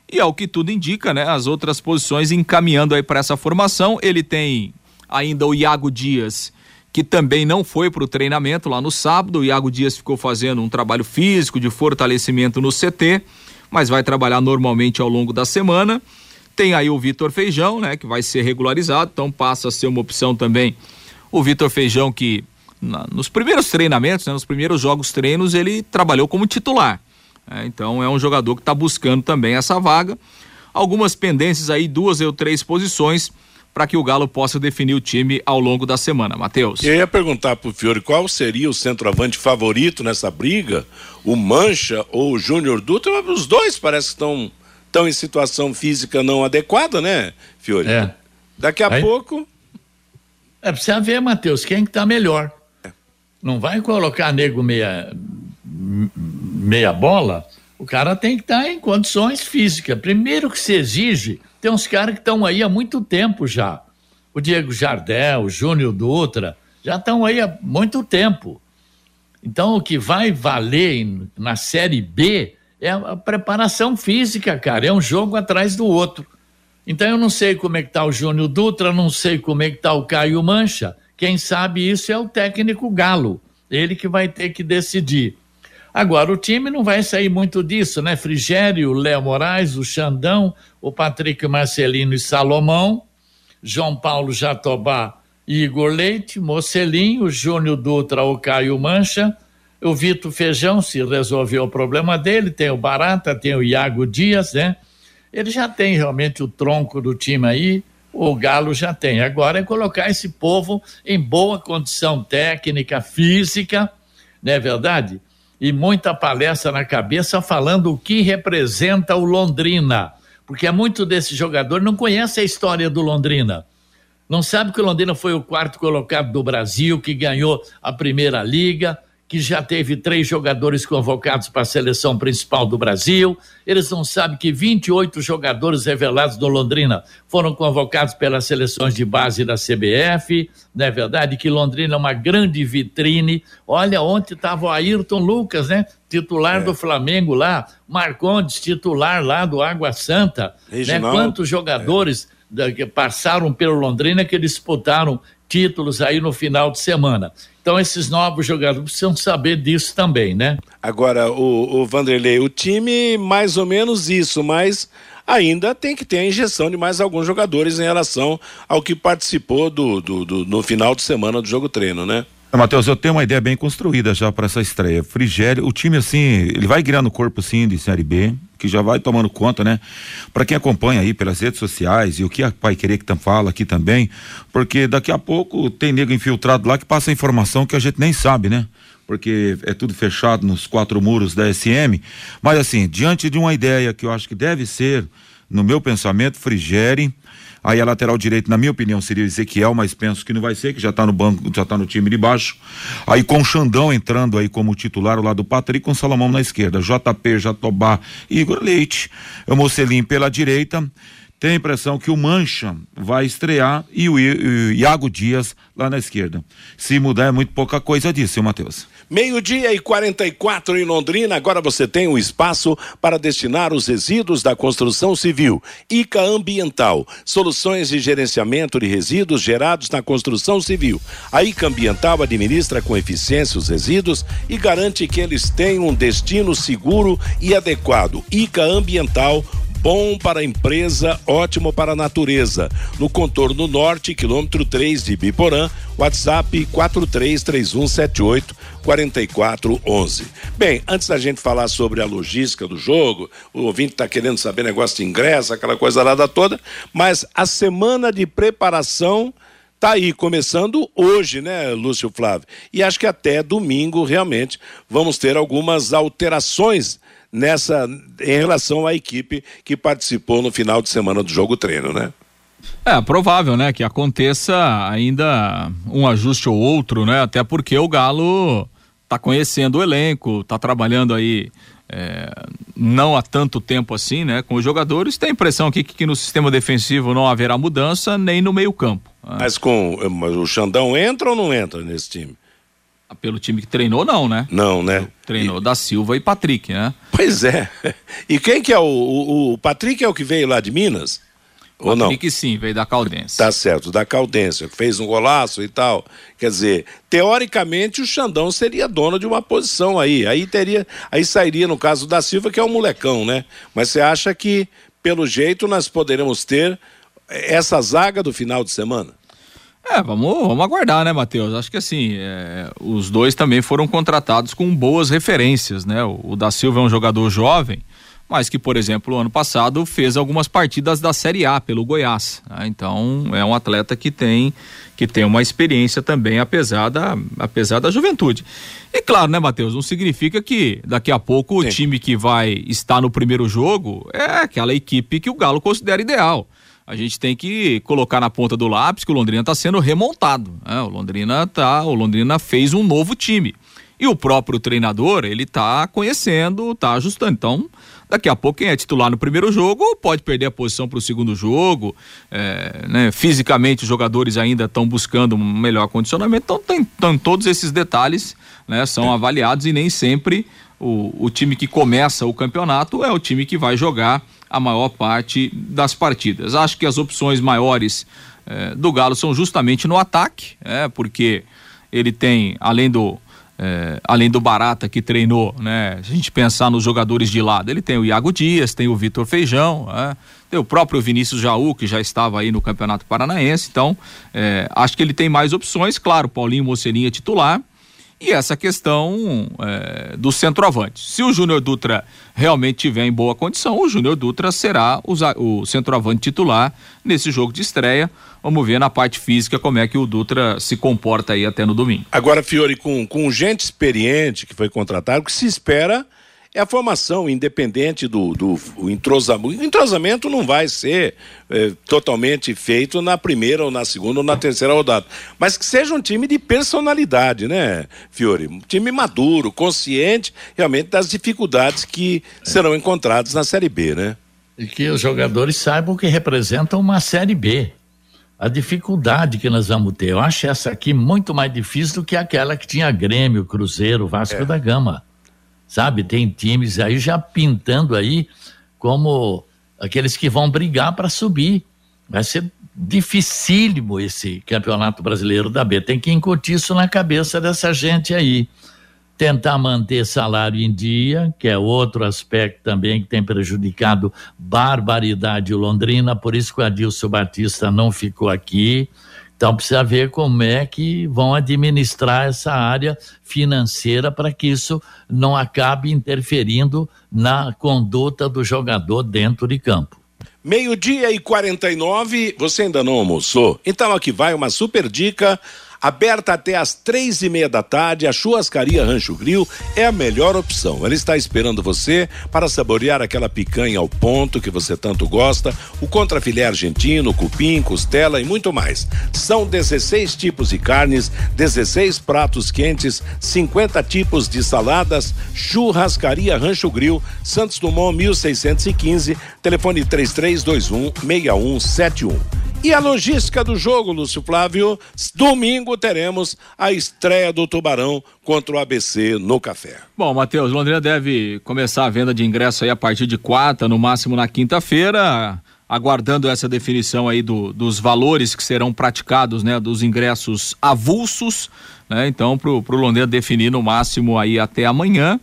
E ao que tudo indica, né? As outras posições encaminhando aí para essa formação. Ele tem ainda o Iago Dias que também não foi para o treinamento lá no sábado. O Iago Dias ficou fazendo um trabalho físico de fortalecimento no CT, mas vai trabalhar normalmente ao longo da semana. Tem aí o Vitor Feijão, né, que vai ser regularizado, então passa a ser uma opção também. O Vitor Feijão que na, nos primeiros treinamentos, né, nos primeiros jogos treinos, ele trabalhou como titular. É, então é um jogador que está buscando também essa vaga. Algumas pendências aí, duas ou três posições para que o Galo possa definir o time ao longo da semana. Matheus. Eu ia perguntar para o Fiore qual seria o centroavante favorito nessa briga, o Mancha ou o Júnior Dutra, mas os dois parece que estão estão em situação física não adequada, né, Fiore? É. Daqui a Aí... pouco. É, precisa ver, Matheus, quem que tá melhor. Não vai colocar nego meia, meia bola, o cara tem que estar tá em condições físicas. Primeiro que se exige tem uns caras que estão aí há muito tempo já. O Diego Jardel, o Júnior Dutra, já estão aí há muito tempo. Então, o que vai valer na Série B é a preparação física, cara. É um jogo atrás do outro. Então, eu não sei como é que está o Júnior Dutra, não sei como é que está o Caio Mancha. Quem sabe isso é o técnico Galo. Ele que vai ter que decidir. Agora, o time não vai sair muito disso, né? Frigério, Léo Moraes, o Xandão, o Patrick Marcelino e Salomão, João Paulo Jatobá e Igor Leite, Mocelinho, Júnior Dutra, o Caio Mancha, o Vitor Feijão, se resolveu o problema dele, tem o Barata, tem o Iago Dias, né? Ele já tem realmente o tronco do time aí, o Galo já tem. Agora é colocar esse povo em boa condição técnica, física, não é verdade? E muita palestra na cabeça falando o que representa o Londrina porque é muito desse jogador não conhece a história do Londrina. Não sabe que o Londrina foi o quarto colocado do Brasil, que ganhou a primeira liga, que já teve três jogadores convocados para a seleção principal do Brasil. Eles não sabem que 28 jogadores revelados do Londrina foram convocados pelas seleções de base da CBF. Não é verdade que Londrina é uma grande vitrine. Olha, ontem estava o Ayrton Lucas, né? Titular é. do Flamengo lá, Marcondes, titular lá do Água Santa. Né? Quantos jogadores é. da, que passaram pelo Londrina que disputaram títulos aí no final de semana. Então, esses novos jogadores precisam saber disso também, né? Agora, o, o Vanderlei, o time mais ou menos isso, mas ainda tem que ter a injeção de mais alguns jogadores em relação ao que participou do, do, do no final de semana do jogo treino, né? Matheus, eu tenho uma ideia bem construída já para essa estreia. Frigério, o time assim, ele vai criando o corpo sim de Série B, que já vai tomando conta, né? Para quem acompanha aí pelas redes sociais e o que a Pai Querer que fala aqui também, porque daqui a pouco tem nego infiltrado lá que passa informação que a gente nem sabe, né? Porque é tudo fechado nos quatro muros da SM. Mas assim, diante de uma ideia que eu acho que deve ser, no meu pensamento, Frigério Aí a lateral direito, na minha opinião, seria o Ezequiel, mas penso que não vai ser, que já está no banco, já está no time de baixo. Aí com o Xandão entrando aí como titular ao lado do Patrick, com o Salomão na esquerda. JP, Jatobá, Igor Leite, o Mocelim pela direita. tem a impressão que o Mancha vai estrear e o, o Iago Dias lá na esquerda. Se mudar é muito pouca coisa disso, seu Matheus. Meio-dia e 44 em Londrina. Agora você tem um espaço para destinar os resíduos da construção civil. ICA Ambiental. Soluções de gerenciamento de resíduos gerados na construção civil. A ICA Ambiental administra com eficiência os resíduos e garante que eles tenham um destino seguro e adequado. ICA Ambiental bom para a empresa, ótimo para a natureza. No contorno norte, quilômetro 3 de Biporã, WhatsApp 433178 4411. Bem, antes da gente falar sobre a logística do jogo, o ouvinte está querendo saber negócio de ingresso, aquela coisa lá da toda, mas a semana de preparação tá aí começando hoje, né, Lúcio Flávio? E acho que até domingo realmente vamos ter algumas alterações nessa em relação à equipe que participou no final de semana do jogo treino, né? É provável, né, que aconteça ainda um ajuste ou outro, né? Até porque o Galo tá conhecendo o elenco, tá trabalhando aí é, não há tanto tempo assim, né, com os jogadores. Tem a impressão aqui que, que no sistema defensivo não haverá mudança nem no meio campo. Né? Mas com mas o Xandão entra ou não entra nesse time? Pelo time que treinou, não, né? Não, né? Treinou e... da Silva e Patrick, né? Pois é. E quem que é o, o, o Patrick é o que veio lá de Minas? Ou não? Patrick sim, veio da Caldense. Tá certo, da Caldense, fez um golaço e tal. Quer dizer, teoricamente o Xandão seria dono de uma posição aí. Aí teria, aí sairia no caso da Silva, que é o um molecão, né? Mas você acha que, pelo jeito, nós poderemos ter essa zaga do final de semana? É, vamos, vamos aguardar, né, Matheus? Acho que assim, é, os dois também foram contratados com boas referências, né? O, o, da Silva é um jogador jovem, mas que, por exemplo, ano passado fez algumas partidas da Série A pelo Goiás. Né? Então, é um atleta que tem que tem uma experiência também, apesar da, apesar da juventude. E claro, né, Matheus? Não significa que daqui a pouco Sim. o time que vai estar no primeiro jogo é aquela equipe que o Galo considera ideal a gente tem que colocar na ponta do lápis que o Londrina está sendo remontado. Né? O Londrina tá, o Londrina fez um novo time. E o próprio treinador, ele está conhecendo, está ajustando. Então, daqui a pouco, quem é titular no primeiro jogo pode perder a posição para o segundo jogo. É, né? Fisicamente, os jogadores ainda estão buscando um melhor condicionamento. Então, tem, todos esses detalhes né? são avaliados e nem sempre o, o time que começa o campeonato é o time que vai jogar a maior parte das partidas. Acho que as opções maiores eh, do Galo são justamente no ataque, é, porque ele tem, além do. Eh, além do Barata que treinou, né? Se a gente pensar nos jogadores de lado, ele tem o Iago Dias, tem o Vitor Feijão, é, tem o próprio Vinícius Jaú, que já estava aí no Campeonato Paranaense, então eh, acho que ele tem mais opções, claro, Paulinho Mocelinha titular, e essa questão é, do centroavante. Se o Júnior Dutra realmente tiver em boa condição, o Júnior Dutra será o, o centroavante titular nesse jogo de estreia. Vamos ver na parte física como é que o Dutra se comporta aí até no domingo. Agora, Fiore, com, com gente experiente que foi contratado, que se espera é a formação independente do, do entrosamento. O entrosamento não vai ser é, totalmente feito na primeira ou na segunda ou na terceira rodada, mas que seja um time de personalidade, né, Fiore? Um time maduro, consciente realmente das dificuldades que é. serão encontradas na Série B, né? E que os jogadores saibam que representam uma Série B. A dificuldade que nós vamos ter. Eu acho essa aqui muito mais difícil do que aquela que tinha Grêmio, Cruzeiro, Vasco é. da Gama sabe? Tem times aí já pintando aí como aqueles que vão brigar para subir. Vai ser dificílimo esse campeonato brasileiro da B. Tem que incutir isso na cabeça dessa gente aí. Tentar manter salário em dia, que é outro aspecto também que tem prejudicado barbaridade Londrina, por isso que o Adilson Batista não ficou aqui. Então precisa ver como é que vão administrar essa área financeira para que isso não acabe interferindo na conduta do jogador dentro de campo. Meio-dia e 49, você ainda não almoçou? Então aqui vai uma super dica Aberta até às três e meia da tarde, a Churrascaria Rancho Grill é a melhor opção. Ela está esperando você para saborear aquela picanha ao ponto que você tanto gosta, o contrafilé argentino, cupim, costela e muito mais. São 16 tipos de carnes, 16 pratos quentes, 50 tipos de saladas. Churrascaria Rancho Grill, Santos Dumont 1615, telefone 3321 6171. E a logística do jogo, Lúcio Flávio, domingo teremos a estreia do Tubarão contra o ABC no Café. Bom, Matheus, Londrina deve começar a venda de ingresso aí a partir de quarta, no máximo na quinta-feira, aguardando essa definição aí do, dos valores que serão praticados, né, dos ingressos avulsos, né? Então, pro, pro Londrina definir no máximo aí até amanhã.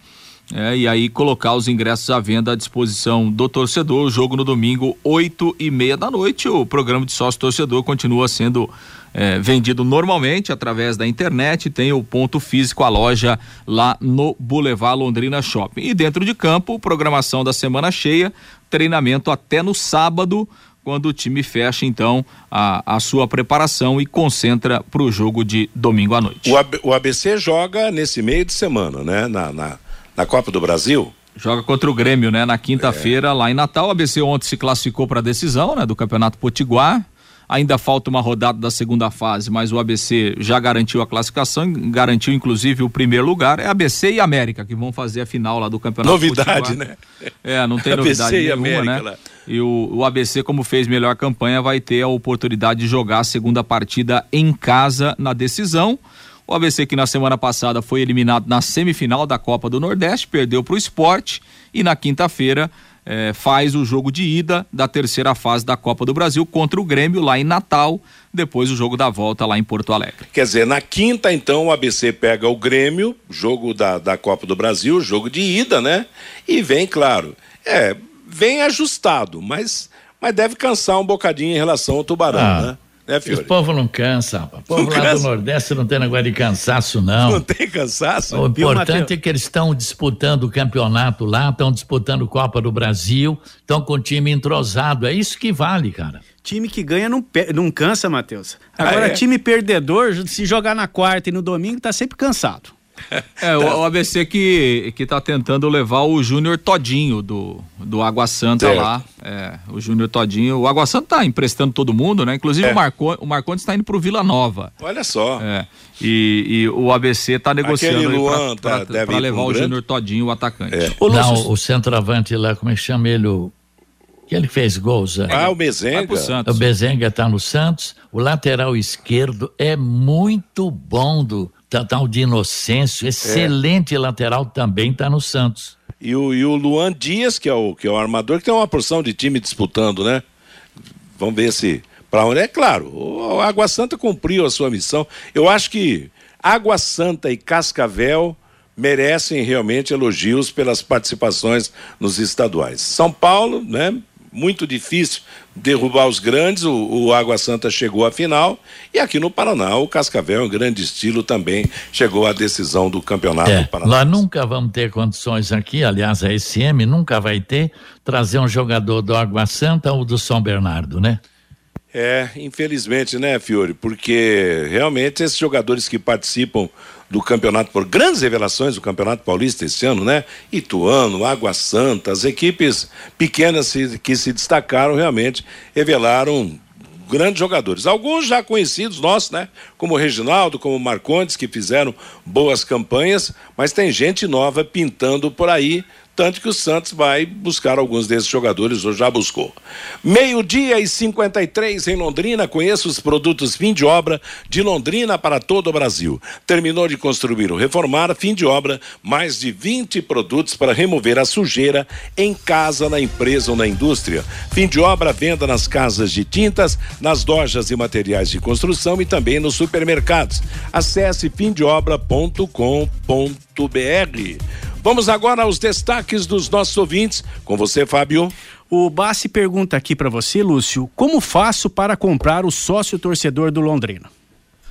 É, e aí colocar os ingressos à venda à disposição do torcedor. O jogo no domingo, oito e meia da noite. O programa de sócio torcedor continua sendo é, vendido normalmente através da internet. Tem o ponto físico, a loja lá no Boulevard Londrina Shopping. E dentro de campo, programação da semana cheia, treinamento até no sábado quando o time fecha então a, a sua preparação e concentra para o jogo de domingo à noite. O, AB, o ABC joga nesse meio de semana, né? Na, na, na Copa do Brasil. Joga contra o Grêmio, né? Na quinta-feira, é. lá em Natal. O ABC ontem se classificou para a decisão, né? Do Campeonato Potiguar. Ainda falta uma rodada da segunda fase, mas o ABC já garantiu a classificação, garantiu inclusive o primeiro lugar. É ABC e América que vão fazer a final lá do Campeonato Novidade, Potiguar. né? É, não tem novidade ABC nenhuma, e América, né? Lá. E o, o ABC, como fez melhor campanha, vai ter a oportunidade de jogar a segunda partida em casa na decisão. O ABC que na semana passada foi eliminado na semifinal da Copa do Nordeste, perdeu para o esporte e na quinta-feira eh, faz o jogo de ida da terceira fase da Copa do Brasil contra o Grêmio lá em Natal, depois o jogo da volta lá em Porto Alegre. Quer dizer, na quinta então o ABC pega o Grêmio, jogo da, da Copa do Brasil, jogo de ida, né? E vem, claro, é, vem ajustado, mas, mas deve cansar um bocadinho em relação ao Tubarão, ah. né? Né, Fiore? Esse povo não cansa, rapaz. O povo não lá cansa. do Nordeste não tem negócio de cansaço, não. Não tem cansaço? O importante é que eles estão disputando o campeonato lá, estão disputando Copa do Brasil, estão com o time entrosado. É isso que vale, cara. Time que ganha não, não cansa, Matheus. Agora, ah, é? time perdedor, se jogar na quarta e no domingo, tá sempre cansado. É, o, o, ABC que, que tá tentando levar o Júnior Todinho do, do Água Santa certo. lá. É, o Júnior Todinho. O Água Santa tá emprestando todo mundo, né? Inclusive é. o, Marco, o Marcondes está indo pro Vila Nova. Olha só. É. E, e o ABC tá negociando Luan pra, tá, pra, pra levar o Júnior Todinho, o atacante. É. O Não, o centroavante lá, como é que chama ele? O que ele fez gols. Né? Ah, o Bezenga. O Bezenga está no Santos. O lateral esquerdo é muito bom do, tal de Inocêncio, excelente é. lateral, também está no Santos. E o, e o Luan Dias, que é o, que é o armador, que tem uma porção de time disputando, né? Vamos ver se. Para onde? É claro, o Água Santa cumpriu a sua missão. Eu acho que Água Santa e Cascavel merecem realmente elogios pelas participações nos estaduais. São Paulo, né? Muito difícil derrubar os grandes. O, o, Água Santa chegou à final. E aqui no Paraná, o Cascavel, em grande estilo, também chegou à decisão do campeonato é, do Paraná. Nós nunca vamos ter condições aqui, aliás, a SM nunca vai ter, trazer um jogador do Água Santa ou do São Bernardo, né? É, infelizmente, né, Fiore? Porque realmente esses jogadores que participam do campeonato, por grandes revelações do Campeonato Paulista esse ano, né? Ituano, Água Santa, as equipes pequenas que se destacaram realmente revelaram grandes jogadores. Alguns já conhecidos nossos, né? Como o Reginaldo, como o Marcondes, que fizeram boas campanhas, mas tem gente nova pintando por aí tanto que o Santos vai buscar alguns desses jogadores, ou já buscou. Meio-dia e 53 em Londrina, conheça os produtos fim de obra de Londrina para todo o Brasil. Terminou de construir ou reformar, fim de obra, mais de 20 produtos para remover a sujeira em casa, na empresa ou na indústria. Fim de obra, venda nas casas de tintas, nas lojas e materiais de construção e também nos supermercados. Acesse fimdeobra.com.br. Vamos agora aos destaques dos nossos ouvintes. Com você, Fábio. O Bassi pergunta aqui para você, Lúcio, como faço para comprar o sócio torcedor do Londrina?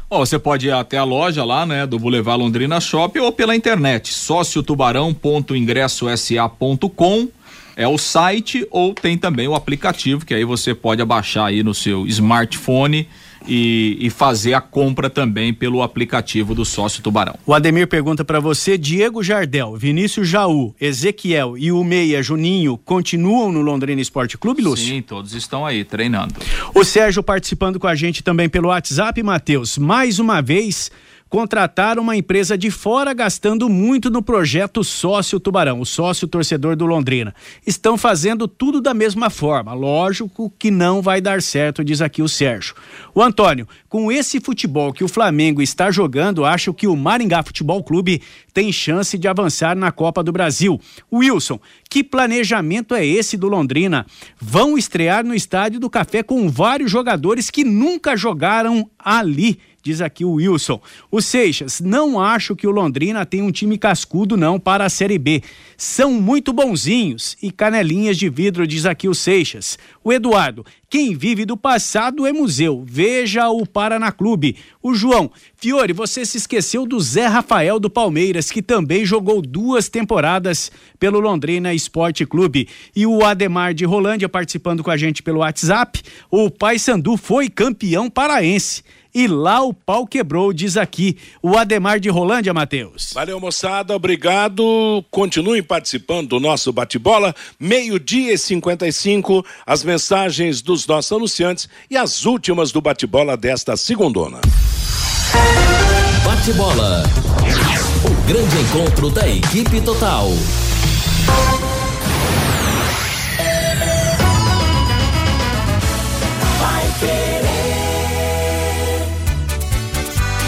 Oh, você pode ir até a loja lá, né, do Boulevard Londrina Shopping ou pela internet, sóciotubarão.ingressosa.com é o site ou tem também o aplicativo que aí você pode abaixar aí no seu smartphone e, e, fazer a compra também pelo aplicativo do sócio Tubarão. O Ademir pergunta para você: Diego Jardel, Vinícius Jaú, Ezequiel e o Meia Juninho continuam no Londrina Esporte Clube, Lúcio? Sim, todos estão aí treinando. O Sérgio participando com a gente também pelo WhatsApp, Matheus. Mais uma vez contrataram uma empresa de fora gastando muito no projeto Sócio Tubarão, o sócio torcedor do Londrina. Estão fazendo tudo da mesma forma. Lógico que não vai dar certo, diz aqui o Sérgio. O Antônio, com esse futebol que o Flamengo está jogando, acho que o Maringá Futebol Clube tem chance de avançar na Copa do Brasil. Wilson, que planejamento é esse do Londrina? Vão estrear no Estádio do Café com vários jogadores que nunca jogaram ali diz aqui o Wilson. O Seixas, não acho que o Londrina tem um time cascudo não para a Série B. São muito bonzinhos e canelinhas de vidro, diz aqui o Seixas. O Eduardo, quem vive do passado é museu. Veja o Paraná Clube. O João, Fiore, você se esqueceu do Zé Rafael do Palmeiras, que também jogou duas temporadas pelo Londrina Esporte Clube. E o Ademar de Rolândia participando com a gente pelo WhatsApp. O Pai Sandu foi campeão paraense e lá o pau quebrou, diz aqui o Ademar de Rolândia, Matheus. Valeu, moçada, obrigado. Continuem participando do nosso bate-bola. Meio-dia e 55, as mensagens dos nossos anunciantes e as últimas do bate-bola desta segundona. Bate-bola. O grande encontro da equipe total.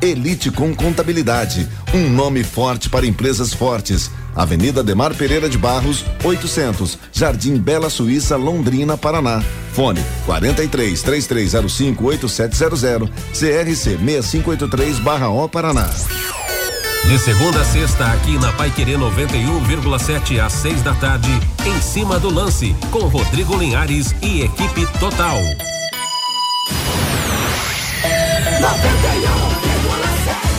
Elite com Contabilidade, um nome forte para empresas fortes. Avenida Demar Pereira de Barros, 800, Jardim Bela Suíça, Londrina, Paraná. Fone 43 3305 8700, CRC 6583/O Paraná. De segunda a sexta, aqui na Pai Querer 91,7 às 6 da tarde, em cima do lance, com Rodrigo Linhares e equipe total.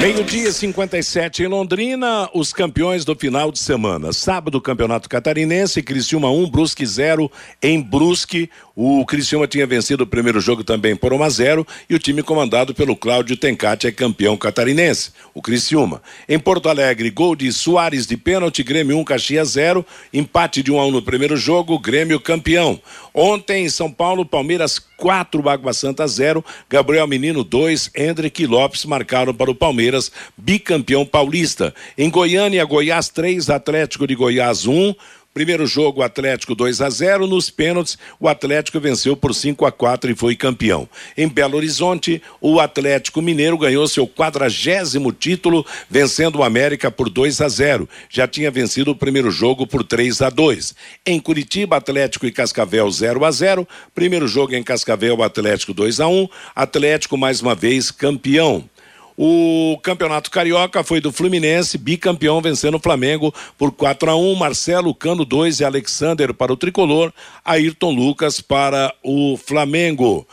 Meio-dia 57 em Londrina, os campeões do final de semana. Sábado, Campeonato Catarinense, Criciúma 1, Brusque 0 em Brusque. O Criciúma tinha vencido o primeiro jogo também por 1 a 0 e o time comandado pelo Cláudio Tencati é campeão catarinense, o Criciúma. Em Porto Alegre, gol de Soares de pênalti, Grêmio 1, Caxias 0, empate de 1 a 1 no primeiro jogo, Grêmio campeão. Ontem em São Paulo, Palmeiras 4, Água Santa 0, Gabriel Menino 2, Hendrick Lopes marcaram para o Palmeiras, bicampeão paulista. Em Goiânia, Goiás 3, Atlético de Goiás 1. Primeiro jogo, Atlético 2 a 0. Nos pênaltis, o Atlético venceu por 5 a 4 e foi campeão. Em Belo Horizonte, o Atlético Mineiro ganhou seu quadragésimo título, vencendo o América por 2 a 0. Já tinha vencido o primeiro jogo por 3 a 2. Em Curitiba, Atlético e Cascavel 0 a 0. Primeiro jogo em Cascavel, Atlético 2 a 1. Atlético mais uma vez campeão. O campeonato carioca foi do Fluminense, bicampeão, vencendo o Flamengo por 4 a 1 Marcelo Cano 2 e Alexander para o tricolor, Ayrton Lucas para o Flamengo.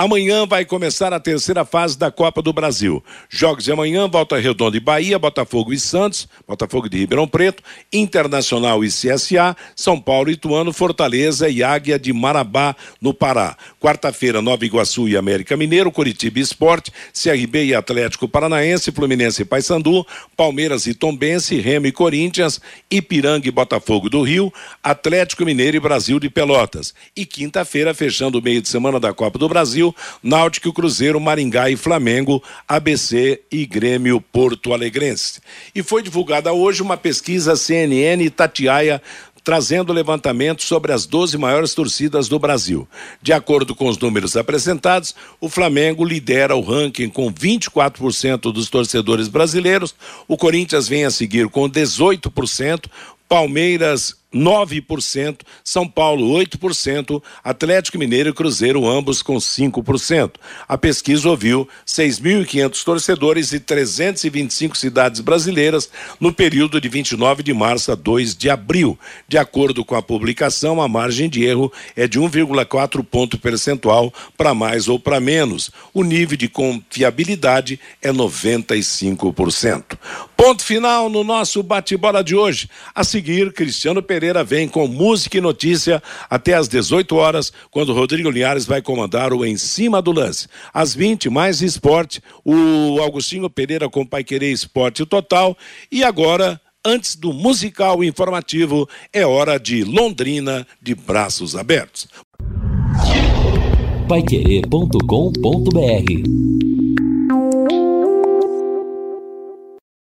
Amanhã vai começar a terceira fase da Copa do Brasil. Jogos de amanhã, Volta Redonda e Bahia, Botafogo e Santos, Botafogo de Ribeirão Preto, Internacional e CSA, São Paulo e Ituano, Fortaleza e Águia de Marabá, no Pará. Quarta-feira, Nova Iguaçu e América Mineiro, Curitiba e Esporte, CRB e Atlético Paranaense, Fluminense e Paysandu, Palmeiras e Tombense, Remo e Corinthians, Ipiranga e Botafogo do Rio, Atlético Mineiro e Brasil de Pelotas. E quinta-feira, fechando o meio de semana da Copa do Brasil, Náutico, Cruzeiro, Maringá e Flamengo, ABC e Grêmio Porto Alegrense. E foi divulgada hoje uma pesquisa CNN Tatiaia trazendo levantamento sobre as 12 maiores torcidas do Brasil. De acordo com os números apresentados, o Flamengo lidera o ranking com 24% dos torcedores brasileiros, o Corinthians vem a seguir com 18%, Palmeiras 9%, São Paulo 8%, Atlético Mineiro e Cruzeiro ambos com 5%. A pesquisa ouviu 6.500 torcedores de 325 cidades brasileiras no período de 29 de março a 2 de abril. De acordo com a publicação, a margem de erro é de 1,4 ponto percentual para mais ou para menos. O nível de confiabilidade é 95%. Ponto final no nosso bate-bola de hoje. A seguir, Cristiano Pereira Pereira vem com música e notícia até às 18 horas, quando Rodrigo Linhares vai comandar o Em Cima do Lance. Às 20, mais esporte, o Augustinho Pereira com Pai Querer Esporte Total. E agora, antes do musical informativo, é hora de Londrina de braços abertos. Paiquerê.com.br